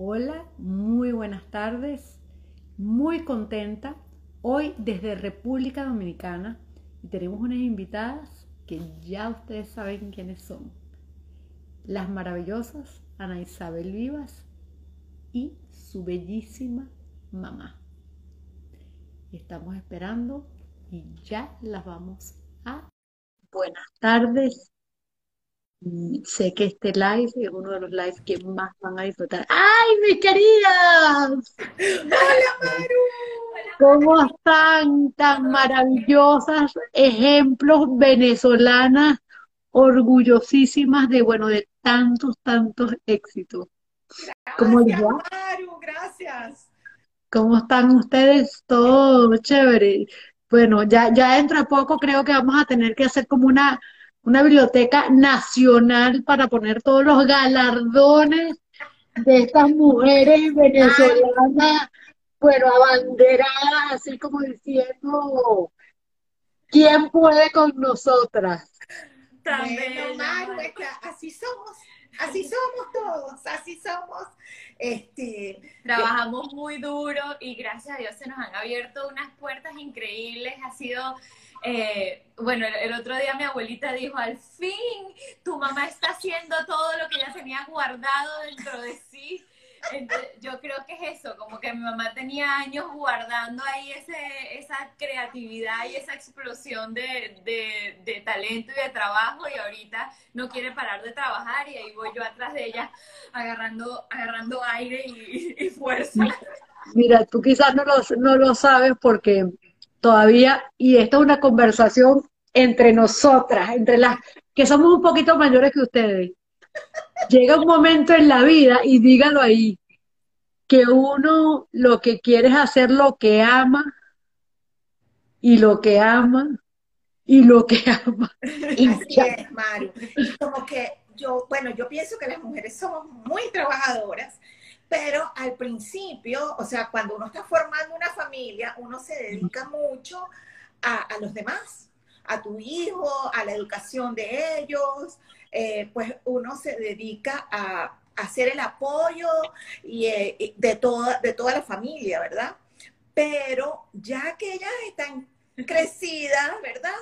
Hola, muy buenas tardes, muy contenta. Hoy desde República Dominicana y tenemos unas invitadas que ya ustedes saben quiénes son. Las maravillosas Ana Isabel Vivas y su bellísima mamá. Estamos esperando y ya las vamos a... Buenas tardes, sé que este live es uno de los lives que más van a disfrutar. ¡Ay, mis queridas! Hola, Maru. ¿Cómo están tan maravillosas? Ejemplos venezolanas, orgullosísimas de, bueno, de tantos, tantos éxitos. ¿Cómo les Gracias, va? Maru, gracias. ¿Cómo están ustedes? Todo chévere. Bueno, ya, ya dentro de poco creo que vamos a tener que hacer como una, una biblioteca nacional para poner todos los galardones de estas mujeres venezolanas, bueno, abanderadas, así como diciendo, ¿quién puede con nosotras? Bueno, que así somos, así somos todos, así somos. Este, eh, Trabajamos muy duro y gracias a Dios se nos han abierto unas puertas increíbles. Ha sido, eh, bueno, el, otro día mi abuelita dijo, al fin tu mamá está haciendo todo lo que ella tenía guardado dentro de sí. Yo creo que es eso, como que mi mamá tenía años guardando ahí ese, esa creatividad y esa explosión de talento y de trabajo y ahorita no quiere parar de trabajar y ahí voy yo atrás de ella agarrando, agarrando aire y, y fuerza. Mira, tú quizás no lo, no lo sabes porque todavía, y esta es una conversación entre nosotras, entre las que somos un poquito mayores que ustedes. Llega un momento en la vida, y dígalo ahí, que uno lo que quiere es hacer lo que ama, y lo que ama, y lo que ama, y así es, Maru. Y como que yo, bueno, yo pienso que las mujeres somos muy trabajadoras, pero al principio, o sea, cuando uno está formando una familia, uno se dedica mucho a, a los demás, a tu hijo, a la educación de ellos, eh, pues uno se dedica a, hacer el apoyo y, eh, y de, toda, de toda la familia, ¿verdad? Pero ya que ellas están crecidas, ¿verdad?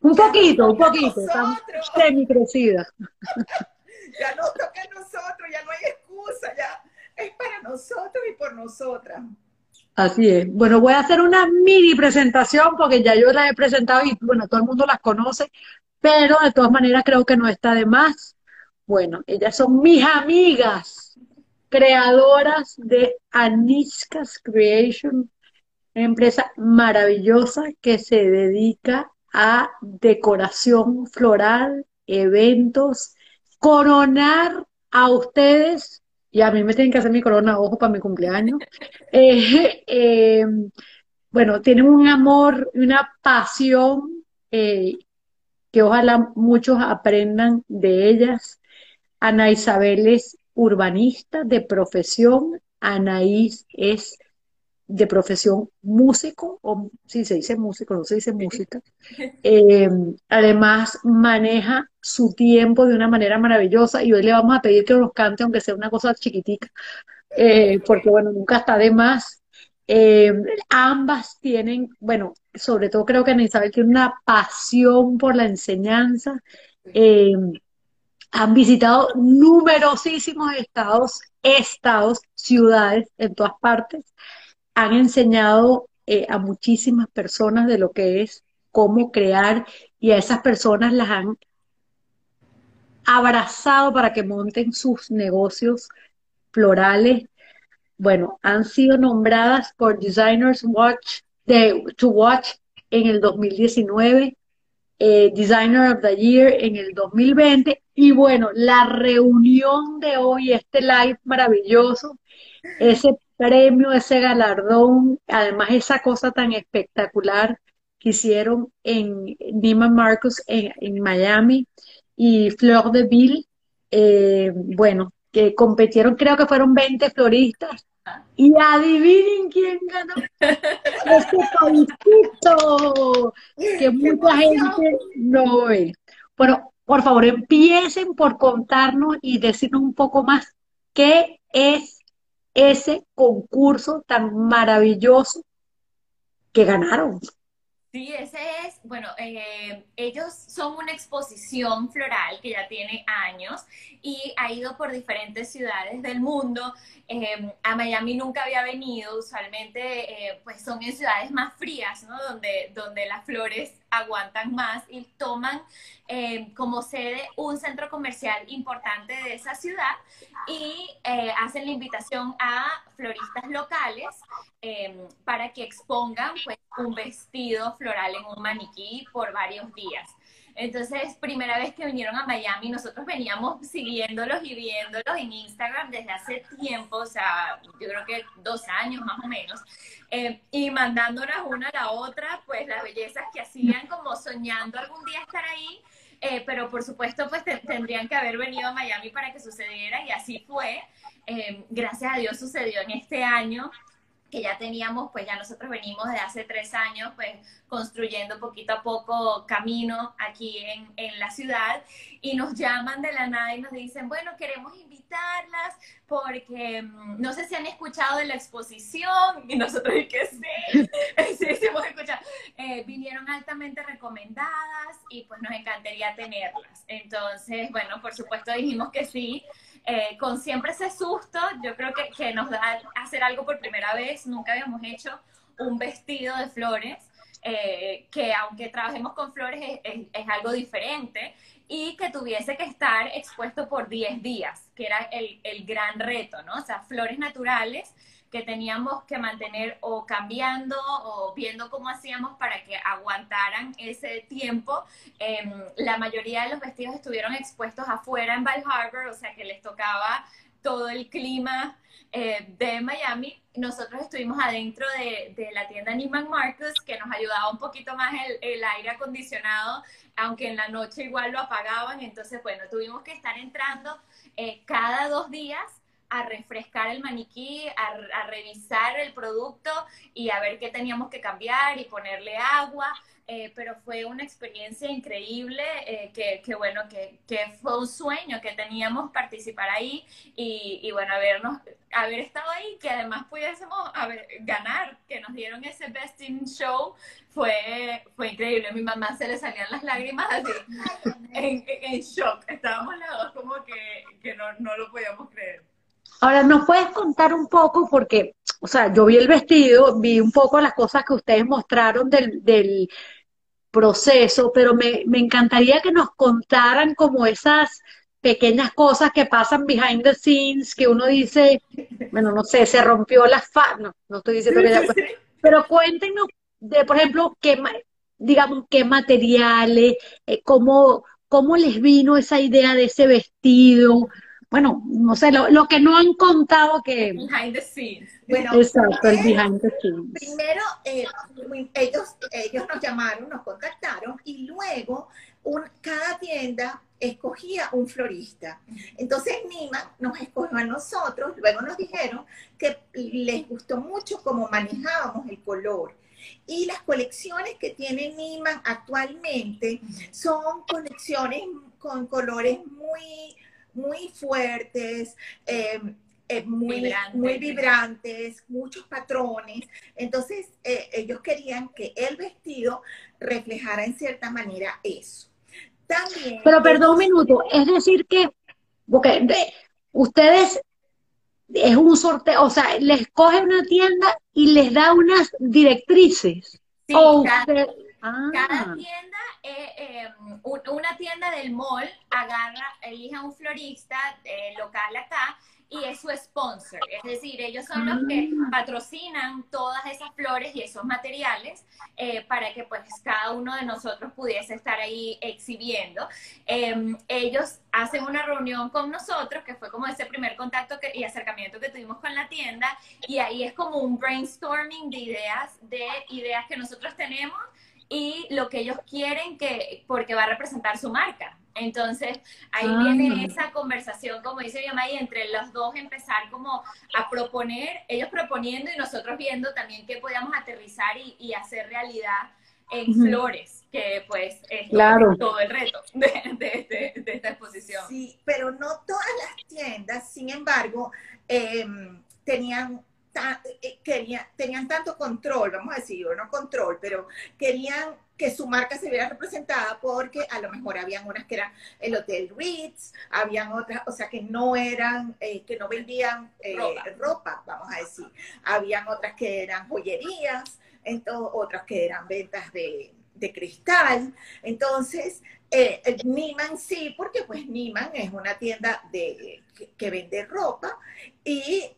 Un Ya poquito, un poquito, nosotros, semi-crecidas. ya nos toca a nosotros, ya no hay excusa, ya es para nosotros y por nosotras. Así es. Bueno, voy a hacer una mini presentación porque ya yo las he presentado y bueno, todo el mundo las conoce, pero de todas maneras creo que no está de más. Bueno, ellas son mis amigas, creadoras de Anishka's Creation, una empresa maravillosa que se dedica a decoración floral, eventos, coronar a ustedes, y a mí me tienen que hacer mi corona, ojo, para mi cumpleaños. Eh, eh, bueno, tienen un amor una pasión eh, que ojalá muchos aprendan de ellas. Ana Isabel es urbanista de profesión, Anaís es de profesión músico, o si se dice músico, no se dice música. Eh, además, maneja su tiempo de una manera maravillosa y hoy le vamos a pedir que nos cante, aunque sea una cosa chiquitica, eh, porque bueno, nunca está de más. Eh, ambas tienen, bueno, sobre todo creo que Ana Isabel tiene una pasión por la enseñanza. Han visitado numerosísimos estados, estados, ciudades en todas partes. Han enseñado eh, a muchísimas personas de lo que es cómo crear y a esas personas las han abrazado para que monten sus negocios florales. Bueno, han sido nombradas por Designers Watch de, to Watch en el 2019, eh, Designer of the Year en el 2020 y bueno, la reunión de hoy, este live maravilloso, ese premio, ese galardón, además esa cosa tan espectacular que hicieron en Neiman Marcus en, en Miami y Fleur de Ville, eh, bueno, que competieron, creo que fueron 20 floristas. Y adivinen quién ganó ese paisito que ¡Qué mucha gente no ve. Bueno, por favor, empiecen por contarnos y decirnos un poco más qué es ese concurso tan maravilloso que ganaron. Sí, ese es, bueno, eh, ellos son una exposición floral que ya tiene años y ha ido por diferentes ciudades del mundo. Eh, a Miami nunca había venido, usualmente eh, pues son en ciudades más frías, ¿no? Donde, donde las flores aguantan más y toman como sede un centro comercial importante de esa ciudad y hacen la invitación a floristas locales para que expongan pues, un vestido floral en un maniquí por varios días. Entonces, primera vez que vinieron a Miami, nosotros veníamos siguiéndolos y viéndolos en Instagram desde hace tiempo, o sea, yo creo que dos años más o menos, eh, y mandándonos una a la otra, pues las bellezas que hacían como soñando algún día estar ahí, eh, pero por supuesto, pues tendrían que haber venido a Miami para que sucediera y así fue. Eh, gracias a Dios sucedió en este año que ya teníamos, pues ya nosotros venimos de hace tres años, pues construyendo poquito a poco camino aquí en, en, la ciudad y nos llaman de la nada y nos dicen, bueno, queremos invitarlas porque mm, no sé si han escuchado de la exposición y nosotros y que sí. Eh, vinieron altamente recomendadas y pues nos encantaría tenerlas. Entonces, bueno, por supuesto dijimos que sí. Eh, con siempre ese susto, yo creo que, que, nos da hacer algo por primera vez, nunca habíamos hecho un vestido de flores, eh, que aunque trabajemos con flores es, es, algo diferente y que tuviese que estar expuesto por 10 días, que era el, el gran reto, ¿no? O sea, flores naturales que teníamos que mantener o cambiando o viendo cómo hacíamos para que aguantaran ese tiempo. Em, la mayoría de los vestidos estuvieron expuestos afuera en Val Harbor, o sea que les tocaba todo el clima eh, de Miami. Nosotros estuvimos adentro de, de, la tienda Neiman Marcus, que nos ayudaba un poquito más el, el, aire acondicionado, aunque en la noche igual lo apagaban. Entonces, bueno, tuvimos que estar entrando eh, cada dos días a refrescar el maniquí, a, revisar el producto y a ver qué teníamos que cambiar y ponerle agua. Eh, pero fue una experiencia increíble, eh, que, que, bueno, que, que, fue un sueño que teníamos participar ahí y, y, bueno, habernos, haber estado ahí, que además pudiésemos haber, ganar, que nos dieron ese Best in Show, fue, fue increíble. A mi mamá se le salían las lágrimas así, en, en, shock. Estábamos las dos como que, que no, no lo podíamos creer. Ahora, ¿nos puedes contar un poco? Porque, o sea, yo vi el vestido, vi un poco las cosas que ustedes mostraron del, del proceso, pero me, me, encantaría que nos contaran como esas pequeñas cosas que pasan behind the scenes, que uno dice, bueno, no sé, se rompió la fa, no, no estoy diciendo que ya, pero cuéntenos de, por ejemplo, qué, digamos, qué materiales, eh, cómo, cómo les vino esa idea de ese vestido, bueno, no sé, lo, lo, que no han contado que... Behind the scenes. Bueno, Exacto, el behind the scenes. Primero, eh, ellos, ellos nos llamaron, nos contactaron y luego un, cada tienda escogía un florista. Entonces Nima nos escogió a nosotros, luego nos dijeron que les gustó mucho cómo manejábamos el color. Y las colecciones que tiene Nima actualmente son colecciones con colores muy muy fuertes, eh, eh, muy, vibrantes. muy vibrantes, muchos patrones. Entonces, eh, ellos querían que el vestido reflejara en cierta manera eso. También. Pero perdón un minuto, es decir que, porque ustedes es un sorteo, o sea, les coge una tienda y les da unas directrices. Sí, o cada, ah. cada tienda eh, eh, una tienda del mall agarra, elige a un florista eh, local acá y es su sponsor. Es decir, ellos son los que ah. patrocinan todas esas flores y esos materiales eh, para que pues cada uno de nosotros pudiese estar ahí exhibiendo. Eh, ellos hacen una reunión con nosotros, que fue como ese primer contacto que, y acercamiento que tuvimos con la tienda, y ahí es como un brainstorming de ideas, de ideas que nosotros tenemos y lo que ellos quieren que, porque va a representar su marca. Entonces, ahí ah. viene esa conversación, como dice mi mamá, y entre los dos empezar como a proponer, ellos proponiendo y nosotros viendo también qué podíamos aterrizar y, y hacer realidad en flores, que pues es claro. todo el reto de, de, de, esta exposición. Sí, pero no todas las tiendas, sin embargo, eh, tenían eh, tenían tanto control, vamos a decir, no control, pero querían que su marca se viera representada porque a lo mejor habían unas que eran el Hotel Ritz, habían otras, o sea, que no eran, eh, que no vendían eh, ropa. vamos a decir. Habían otras que eran joyerías, entonces, otras que eran ventas de, cristal. Entonces, eh, Niman sí, porque pues Niman es una tienda de, que, vende ropa y,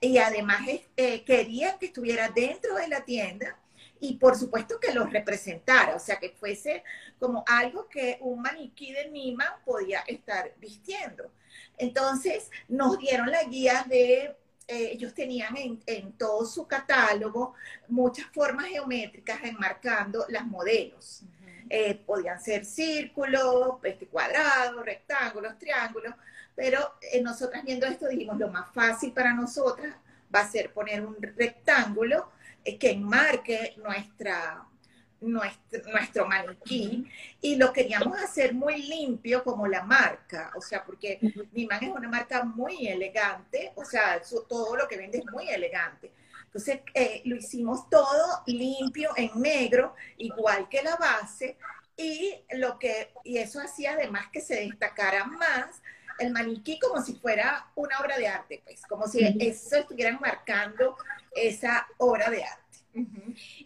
y además querían que estuviera dentro de la tienda y por supuesto que los representara, o sea, que fuese como algo que un maniquí de Nima podía estar vistiendo. Entonces nos dieron la guía de, eh, ellos tenían en, todo su catálogo muchas formas geométricas enmarcando las modelos. Eh, podían ser círculos, este, cuadrados, rectángulos, triángulos, pero eh, nosotras viendo esto dijimos, lo más fácil para nosotras va a ser poner un rectángulo que enmarque nuestra, nuestro, nuestro, maniquí y lo queríamos hacer muy limpio como la marca, o sea, porque Niman es una marca muy elegante, o sea, todo lo que vende es muy elegante. Entonces eh, lo hicimos todo limpio en negro, igual que la base, y lo que, y eso hacía además que se destacara más el maniquí como si fuera una obra de arte, pues, como si eso estuvieran marcando esa obra de arte.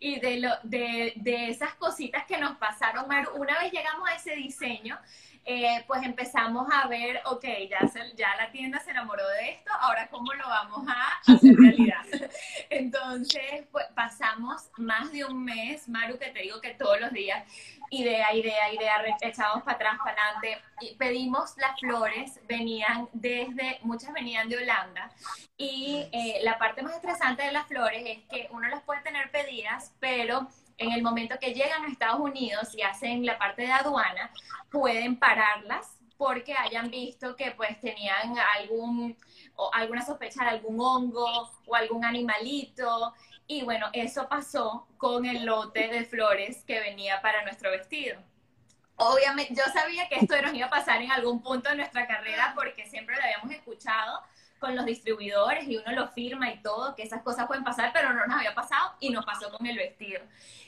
Y de, lo, de, de, esas cositas que nos pasaron, una vez llegamos a ese diseño, eh, pues empezamos a ver, ok, ya, ya la tienda se enamoró de esto, ahora cómo lo vamos a hacer realidad. Entonces, pues pasamos más de un mes, Maru, que te digo que todos los días, idea, idea, idea, echamos para atrás, para adelante, y pedimos las flores, venían desde, muchas venían de Holanda, y eh, la parte más estresante de las flores es que uno las puede tener pedidas, pero en el momento que llegan a Estados Unidos y hacen la parte de aduana, pueden pararlas porque hayan visto que pues tenían algún, o alguna sospecha de algún hongo o algún animalito. Y bueno, eso pasó con el lote de flores que venía para nuestro vestido. Obviamente, yo sabía que esto nos iba a pasar en algún punto de nuestra carrera porque siempre lo habíamos escuchado con los distribuidores y uno lo firma y todo, que esas cosas pueden pasar, pero no nos había pasado y nos pasó con el vestido.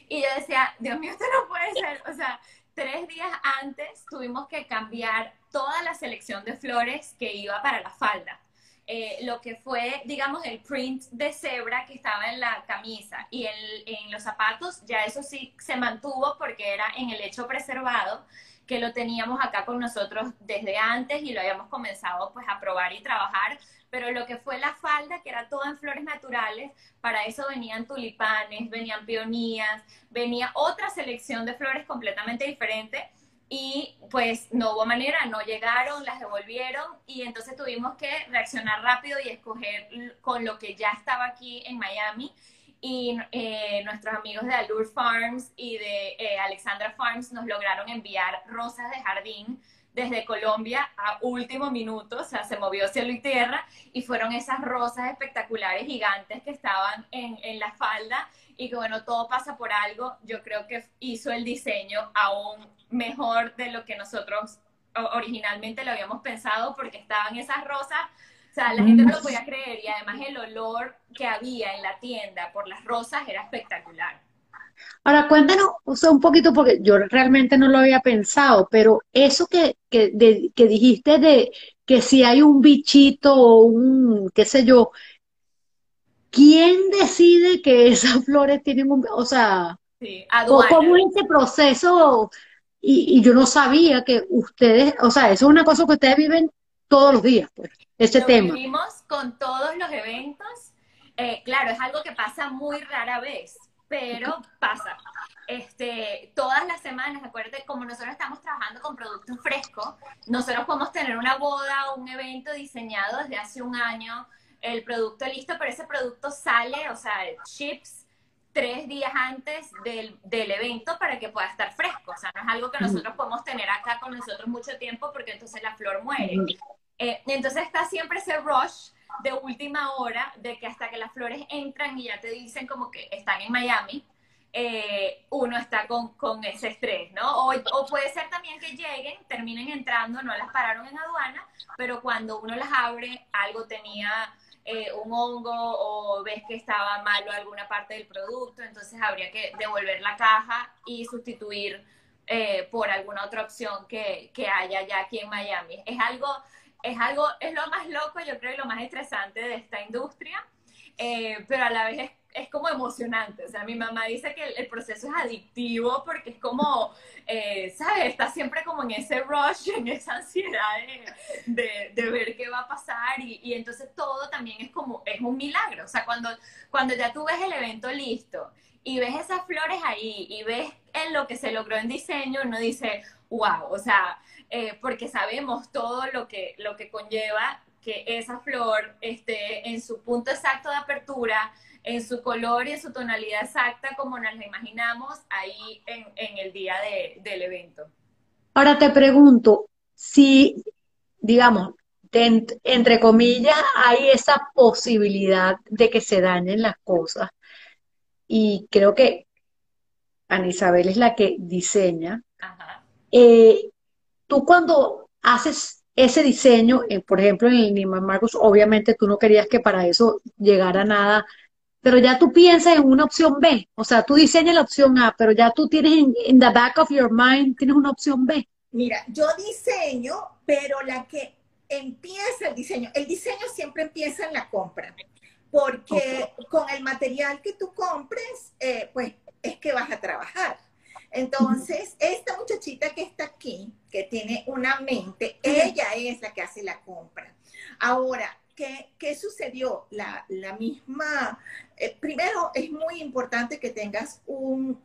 Y yo decía, Dios mío, esto no puede ser. O sea, tres días antes tuvimos que cambiar toda la selección de flores que iba para la falda. Eh, lo que fue, digamos, el print de cebra que estaba en la camisa y en, los zapatos, ya eso sí se mantuvo porque era en el hecho preservado que lo teníamos acá con nosotros desde antes y lo habíamos comenzado pues a probar y trabajar, pero lo que fue la falda, que era toda en flores naturales, para eso venían tulipanes, venían peonías, venía otra selección de flores completamente diferente y pues no hubo manera, no llegaron, las devolvieron y entonces tuvimos que reaccionar rápido y escoger con lo que ya estaba aquí en Miami y eh, nuestros amigos de Allure Farms y de eh, Alexandra Farms nos lograron enviar rosas de jardín desde Colombia a último minuto, o sea, se movió cielo y tierra y fueron esas rosas espectaculares gigantes que estaban en, en la falda y que bueno, todo pasa por algo, yo creo que hizo el diseño aún mejor de lo que nosotros originalmente lo habíamos pensado porque estaban esas rosas, o sea, la gente no lo podía creer y además el olor que había en la tienda por las rosas era espectacular. Ahora cuéntanos o sea, un poquito, porque yo realmente no lo había pensado, pero eso que, que, que dijiste de que si hay un bichito o un, qué sé yo, ¿quién decide que esas flores tienen un, o sea, ¿cómo es ese proceso? Y, y, yo no sabía que ustedes, o sea, eso es una cosa que ustedes viven todos los días, pues, ese Lo tema. Vivimos con todos los eventos. Eh, claro, es algo que pasa muy rara vez pero pasa. Este, todas las semanas, acuérdate, como nosotros estamos trabajando con productos frescos, nosotros podemos tener una boda o un evento diseñado desde hace un año, el producto listo, pero ese producto sale, o sea, chips tres días antes del, del, evento para que pueda estar fresco. O sea, no es algo que nosotros podemos tener acá con nosotros mucho tiempo porque entonces la flor muere. Eh, entonces está siempre ese rush de última hora, de que hasta que las flores entran y ya te dicen como que están en Miami, eh, uno está con, con, ese estrés, ¿no? O, puede ser también que lleguen, terminen entrando, no las pararon en aduana, pero cuando uno las abre, algo tenía eh, un hongo o ves que estaba malo alguna parte del producto, entonces habría que devolver la caja y sustituir eh, por alguna otra opción que, que haya ya aquí en Miami. Es algo, es algo, es lo más loco, yo creo, y lo más estresante de esta industria, eh, pero a la vez es es como emocionante. O sea, mi mamá dice que el, proceso es adictivo porque es como, eh, ¿sabes? Está siempre como en ese rush, en esa ansiedad de, de, ver qué va a pasar y, y, entonces todo también es como, es un milagro. O sea, cuando, cuando ya tú ves el evento listo y ves esas flores ahí y ves en lo que se logró en diseño, uno dice, wow, o sea, eh, porque sabemos todo lo que, lo que conlleva que esa flor esté en su punto exacto de apertura, en su color y en su tonalidad exacta como nos la imaginamos ahí en, en el día de, del evento. Ahora te pregunto, si, digamos, entre comillas, hay esa posibilidad de que se dañen las cosas, y creo que Ana Isabel es la que diseña, eh, tú cuando haces ese diseño, eh, por ejemplo, en el Neiman Marcus, obviamente tú no querías que para eso llegara nada pero ya tú piensas en una opción B. O sea, tú diseñas la opción A, pero ya tú tienes en the back of your mind, tienes una opción B. Mira, yo diseño, pero la que empieza el diseño, el diseño siempre empieza en la compra, porque con el material que tú compres, eh, pues es que vas a trabajar. Entonces, esta muchachita que está aquí, que tiene una mente, ella es la que hace la compra. Ahora, ¿qué, sucedió? La, misma, eh, primero es muy importante que tengas un,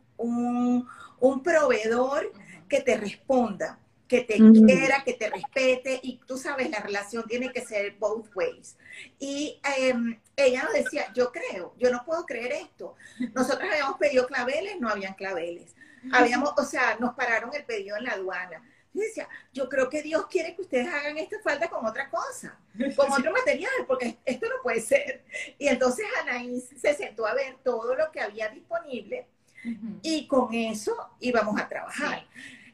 proveedor que te responda, que te quiera, que te respete y tú sabes, la relación tiene que ser both ways. Y em, ella nos decía, yo creo, yo no puedo creer esto. Nosotros habíamos pedido claveles, no habían claveles. Habíamos, o sea, nos pararon el pedido en la aduana y decía, yo creo que Dios quiere que ustedes hagan esta falda con otra cosa, con otro material, porque esto no puede ser. Y entonces Anaís se sentó a ver todo lo que había disponible y con eso íbamos a trabajar.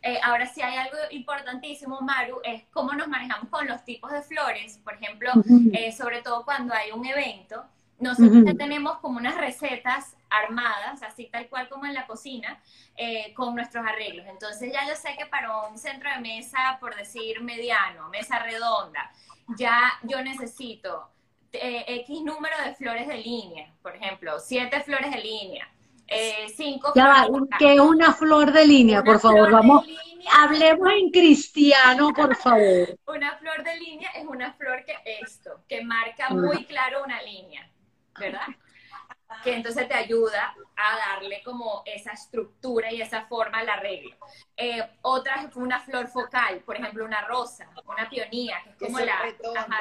Eh, ahora sí hay algo importantísimo, Maru, es cómo nos manejamos con los tipos de flores. Por ejemplo, eh, sobre todo cuando hay un evento, nosotros ya tenemos como unas recetas armadas, así tal cual como en la cocina, eh, con nuestros arreglos. Entonces ya yo sé que para un centro de mesa, por decir mediano, mesa redonda, ya yo necesito X número de flores de línea, por ejemplo, siete flores de línea. Eh, cinco ya que es una flor de línea, por favor, vamos, hablemos en cristiano, por favor. Una flor de línea es una flor que esto, que marca muy claro una línea, ¿verdad? que entonces te ayuda a darle como esa estructura y esa forma al arreglo. Eh, otra fue una flor focal, por ejemplo, una rosa, una pionía, que es como la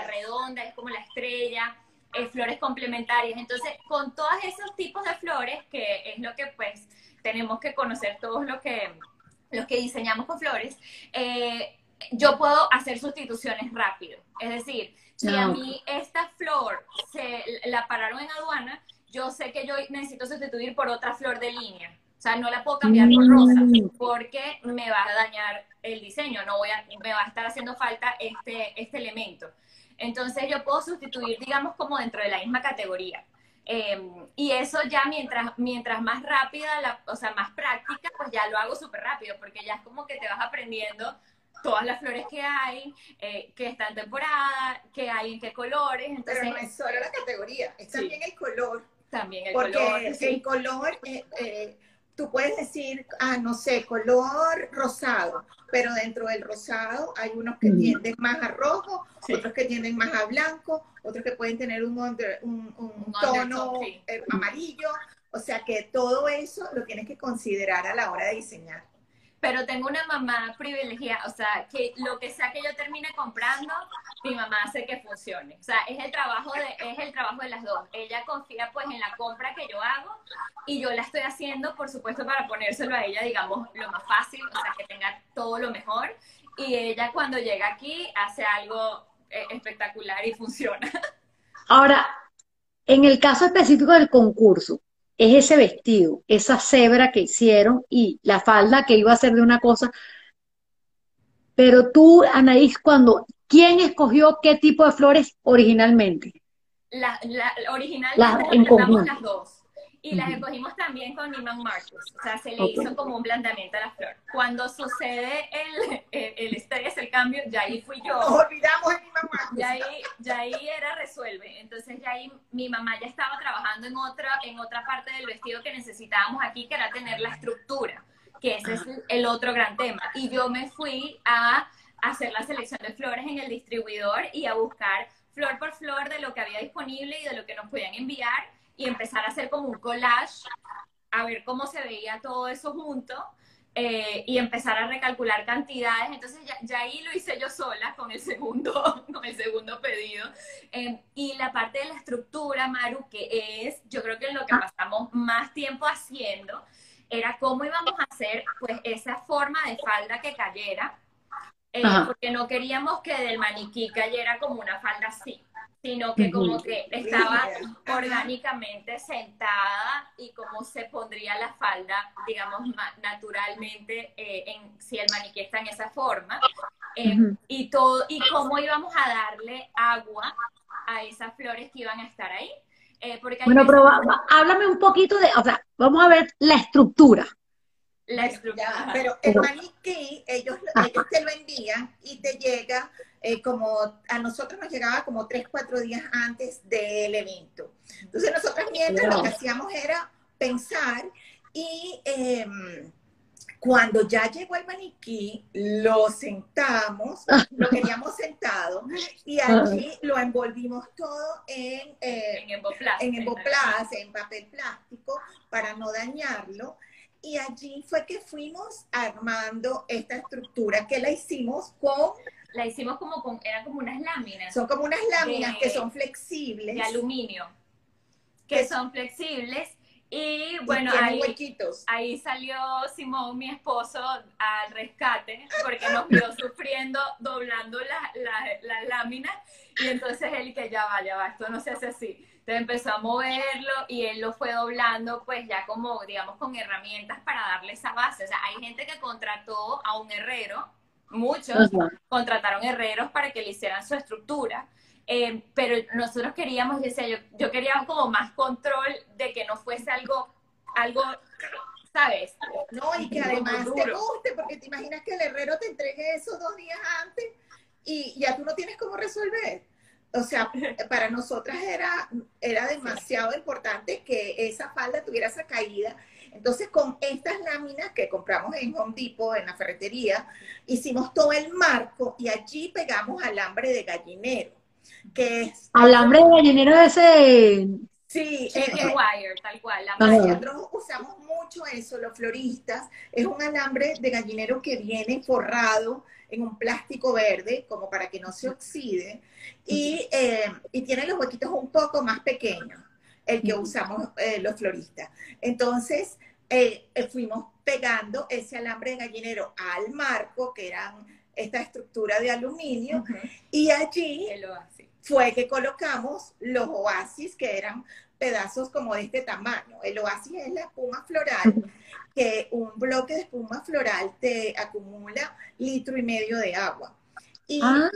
redonda. es como la estrella, eh, flores complementarias. Entonces, con todos esos tipos de flores, que es lo que pues tenemos que conocer todos los que, los que diseñamos con flores, eh, yo puedo hacer sustituciones rápido. Es decir, si a mí esta flor se la pararon en aduana, yo sé que yo necesito sustituir por otra flor de línea. O sea, no la puedo cambiar por rosa mm. porque me va a dañar el diseño, no voy a, me va a estar haciendo falta este, este elemento. Entonces yo puedo sustituir, digamos, como dentro de la misma categoría. Em, y eso ya mientras, mientras más rápida, la, o sea, más práctica, pues ya lo hago súper rápido, porque ya es como que te vas aprendiendo todas las flores que hay, eh, que están en temporada, que hay en qué colores. Entonces, Pero no es solo la categoría, es también el color. También el Porque color. el color, eh, eh, tú puedes decir, ah, no sé, color rosado, pero dentro del rosado hay unos que tienden más a rojo, otros que tienden más a blanco, otros que pueden tener un, un, tono eh, amarillo. O sea que todo eso lo tienes que considerar a la hora de diseñar pero tengo una mamá privilegiada, o sea, que lo que sea que yo termine comprando, mi mamá hace que funcione. O sea, es el trabajo de, es el trabajo de las dos. Ella confía pues en la compra que yo hago y yo la estoy haciendo, por supuesto, para ponérselo a ella, digamos, lo más fácil, o sea, que tenga todo lo mejor. Y ella cuando llega aquí hace algo eh, espectacular y funciona. Ahora, en el caso específico del concurso, es ese vestido, esa cebra que hicieron y la falda que iba a ser de una cosa. Pero tú, Anaís, cuando, ¿quién escogió qué tipo de flores originalmente? La, la, original La- las en las dos. Y las Ujú. escogimos también con Iman Marcus. O sea, se le Ok. hizo como un planteamiento a la flor. Cuando sucede el, el, el estrés, el cambio, ya ahí fui yo. Nos olvidamos de mi mamá. Ya ahí, ya ahí era resuelve. Entonces ya ahí mi mamá ya estaba trabajando en otra, en otra parte del vestido que necesitábamos aquí, que era tener la estructura, que ese es el otro gran tema. Y yo me fui a hacer la selección de flores en el distribuidor y a buscar flor por flor de lo que había disponible y de lo que nos podían enviar y empezar a hacer como un collage, a ver cómo se veía todo eso junto eh, y empezar a recalcular cantidades. Entonces ya, ya ahí lo hice yo sola con el segundo, con el segundo pedido. Eh, y la parte de la estructura, Maru, que es, yo creo que en lo que pasamos más tiempo haciendo, era cómo íbamos a hacer pues esa forma de falda que cayera, eh, porque no queríamos que del maniquí cayera como una falda así, sino que como que estaba orgánicamente sentada y cómo se pondría la falda, digamos, ma- naturalmente, eh, en, si el maniquí está en esa forma, eh, y todo, y cómo íbamos a darle agua a esas flores que iban a estar ahí. Eh, porque Bueno, pero va- va- háblame un poquito de, o sea, vamos a ver la estructura. la Ya, estructura. pero el maniquí, ellos, ellos te lo envían y te llega eh, como, a nosotros nos llegaba como tres, cuatro días antes del evento. Entonces nosotros mientras lo que hacíamos era pensar y em, cuando ya llegó el maniquí, lo sentamos, lo queríamos sentado y allí lo envolvimos todo en... eh, en emboplast. en emboplaz, en papel plástico, para no dañarlo. Y allí fue que fuimos armando esta estructura que la hicimos con, La hicimos como con, eran como unas láminas son como unas láminas De- que son flexibles. de aluminio, que Que- son flexibles. Y bueno, ahí, huequitos. ahí salió Simón, mi esposo, al rescate, porque nos vio sufriendo, doblando las la, la láminas, y entonces él que ya va, ya va, esto no se hace así. Entonces empezó a moverlo y él lo fue doblando, pues ya como, digamos, con herramientas para darle esa base. O sea, hay gente que contrató a un herrero, muchos, contrataron herreros para que le hicieran su estructura. Eh, pero nosotros queríamos, yo decía, yo, yo quería como más control de que no fuese algo, algo, ¿sabes? No, y que además te guste, porque te imaginas que el herrero te entregue eso dos días antes y ya tú no tienes cómo resolver. O sea, para nosotras era, era demasiado importante que esa falda tuviera esa caída. Entonces, con estas láminas que compramos en Home Depot, en la ferretería, hicimos todo el marco y allí pegamos alambre de gallinero, que es... Alambre de gallinero ese. Sí, eh, eh, wire, tal cual. La malla. nosotros usamos mucho eso, los floristas. Es un alambre de gallinero que viene forrado en un plástico verde, como para que no se oxide, y, eh, y tiene los huequitos un poco más pequeños, el que usamos eh, los floristas. Entonces, eh, eh, fuimos pegando ese alambre de gallinero al marco, que eran esta estructura de aluminio, y allí fue que colocamos los oasis, que eran pedazos como de este tamaño. El oasis es la espuma floral, que un bloque de espuma floral te acumula litro y medio de agua. Y Ah,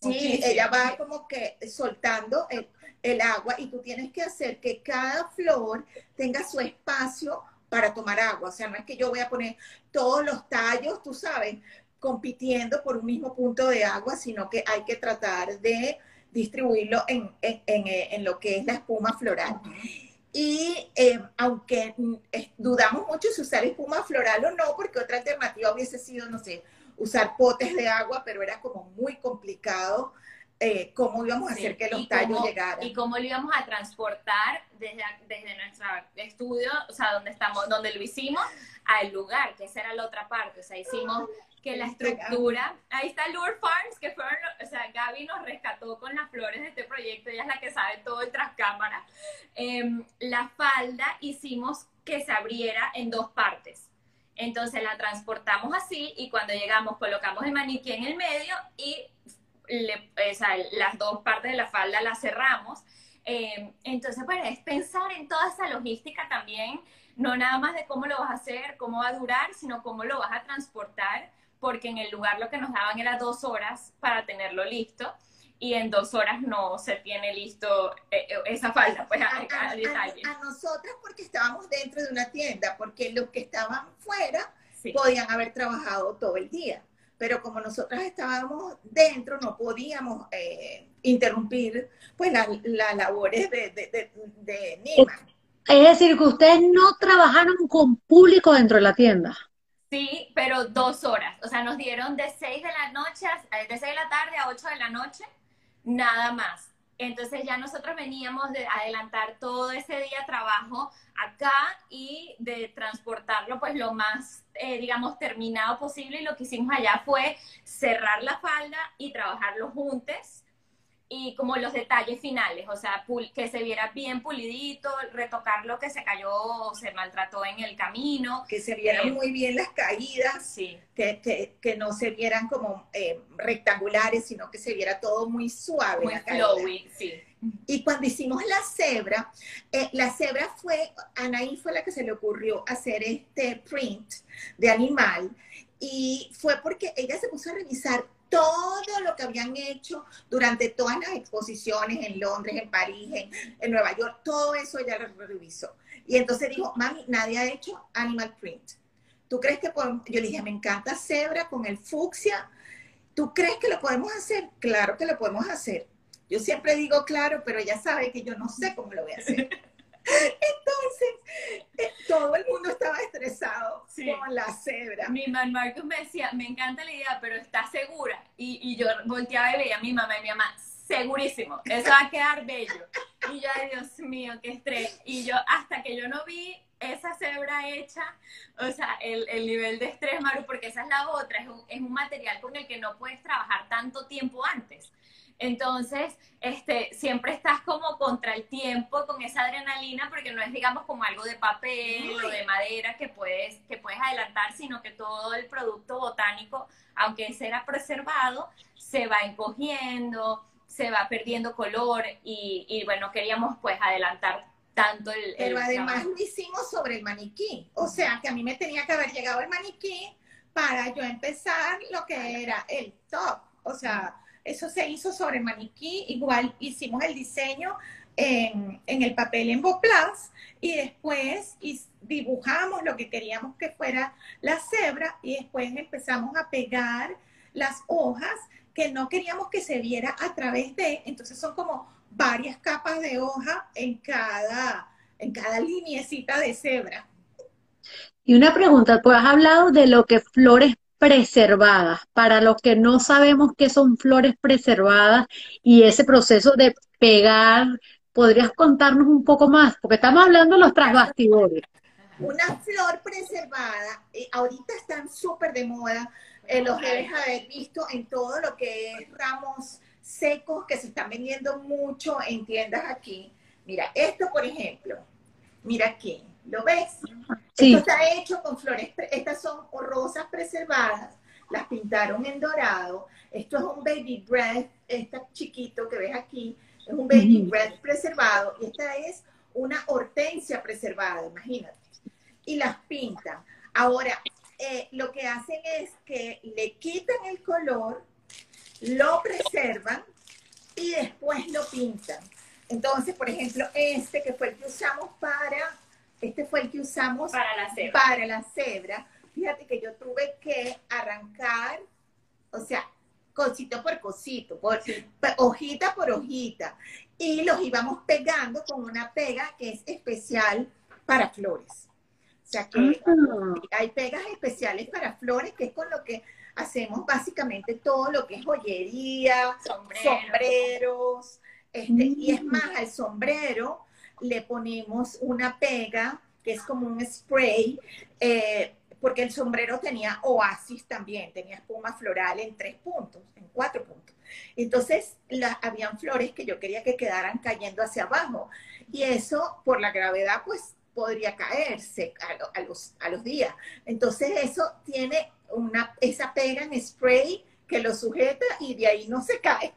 sí, ella va como que soltando el, el agua y tú tienes que hacer que cada flor tenga su espacio para tomar agua. O sea, no es que yo voy a poner todos los tallos, tú sabes, compitiendo por un mismo punto de agua, sino que hay que tratar de distribuirlo en, en- en, eh, lo que es la espuma floral. Y eh, aunque mm, dudamos mucho si usar espuma floral o no, porque otra alternativa hubiese sido, no sé, usar potes de agua, pero era como muy complicado eh, cómo íbamos a Sí, hacer que los tallos cómo- llegaran. Y cómo lo íbamos a transportar desde, desde nuestro estudio, o sea, donde estamos, donde lo hicimos, al lugar, que esa era la otra parte. O sea, hicimos que la estructura, ahí está Lure Farms, que fueron, o sea, Gaby nos rescató con las flores de este proyecto, ella es la que sabe todo el tras cámara. Em, la falda hicimos que se abriera en dos partes. Entonces la transportamos así y cuando llegamos colocamos el maniquí en el medio y le- o sea, las dos partes de la falda las cerramos. Eh, entonces, bueno, es pensar en toda esa logística también, no nada más de cómo lo vas a hacer, cómo va a durar, sino cómo lo vas a transportar, porque en el lugar lo que nos daban era dos horas para tenerlo listo. y en dos horas no se tiene listo eh, eh, esa falda, pues a, a, a detalle. a nosotras porque estábamos dentro de una tienda, porque los que estaban fuera Sí. podían haber trabajado todo el día. Pero como nosotras estábamos dentro, no podíamos eh, interrumpir pues las las labores de, de, de, de Nima. Es decir, que ustedes no trabajaron con público dentro de la tienda. Sí, pero dos horas. O sea, nos dieron de 6 de la noche, a- de 6 de la tarde a 8 de la noche, nada más. Entonces ya nosotros veníamos de adelantar todo ese día trabajo acá y de transportarlo pues lo más, eh, digamos, terminado posible. Y lo que hicimos allá fue cerrar la falda y trabajarlo juntos y como los detalles finales, o sea, que se viera bien pulidito, retocar lo que se cayó o se maltrató en el camino. Que se vieran Eh, muy bien las caídas, Sí. que, que, que no se vieran como eh, rectangulares, sino que se viera todo muy suave. Muy la caída. flowy, sí. Y cuando hicimos la cebra, eh, la cebra fue, Anaí fue la que se le ocurrió hacer este print de animal y fue porque ella se puso a revisar todo lo que habían hecho durante todas las exposiciones en Londres, en París, en, Nueva York, todo eso ella lo revisó. Y entonces dijo, mami, nadie ha hecho animal print. ¿Tú crees que podemos? Yo le dije, me encanta cebra con el fucsia. ¿Tú crees que lo podemos hacer? Claro que lo podemos hacer. Yo siempre digo claro, pero ella sabe que yo no sé cómo lo voy a hacer. Entonces, eh, todo el mundo estaba estresado Sí. con la cebra. Mi man Marcus me decía, me encanta la idea, pero ¿estás segura? Y, y yo volteaba y veía a mi mamá y mi mamá, segurísimo, eso va a quedar bello. Y yo, Dios mío, qué estrés. Y yo, hasta que yo no vi esa cebra hecha, o sea, el, el nivel de estrés, Maru, porque esa es la otra, es un, es un material con el que no puedes trabajar tanto tiempo antes. Entonces, este, siempre estás como contra el tiempo con esa adrenalina, porque no es, digamos, como algo de papel o de madera que puedes, que puedes adelantar, sino que todo el producto botánico, aunque será preservado, se va encogiendo, se va perdiendo color y, y bueno, queríamos pues adelantar tanto el... el Pero además trabajo. lo hicimos sobre el maniquí. O sea, que a mí me tenía que haber llegado el maniquí para yo empezar lo que era el top. O sea, eso se hizo sobre maniquí. Igual hicimos el diseño en, el papel en Boplas y después dibujamos lo que queríamos que fuera la cebra y después empezamos a pegar las hojas que no queríamos que se viera a través de, entonces son como varias capas de hoja en cada, en cada lineecita de cebra. Y una pregunta, pues has hablado de lo que flores preservadas. Para los que no sabemos qué son flores preservadas y ese proceso de pegar, ¿podrías contarnos un poco más? Porque estamos hablando de los trasbastidores. Una flor preservada, eh, ahorita están súper de moda, eh, los debes haber visto en todo lo que es ramos secos que se están vendiendo mucho en tiendas aquí. Mira, esto por ejemplo, mira aquí, ¿lo ves? Sí, Esto está hecho con flores, estas son rosas preservadas, las pintaron en dorado. Esto es un baby breath, este chiquito que ves aquí, es un baby Ujú. breath preservado y esta es una hortensia preservada, imagínate. Y las pintan. Ahora, eh, lo que hacen es que le quitan el color, lo preservan y después lo pintan. Entonces, por ejemplo, este que fue el que usamos para, este fue el que usamos para la cebra. para la cebra, fíjate que yo tuve que arrancar, o sea, cosito por cosito, por, pe- hojita por hojita, y los íbamos pegando con una pega que es especial para flores. O sea que Ah, hay pegas especiales para flores, que es con lo que hacemos básicamente todo lo que es joyería, Sombrero. sombreros, este, y es Mm. más, al sombrero le ponemos una pega que es como un spray, eh, porque el sombrero tenía oasis también, tenía espuma floral en tres puntos, en cuatro puntos. Entonces, la, habían flores que yo quería que quedaran cayendo hacia abajo, y eso, por la gravedad, pues podría caerse a, a los, a los días. Entonces, eso tiene una, esa pega en spray que lo sujeta y de ahí no se cae.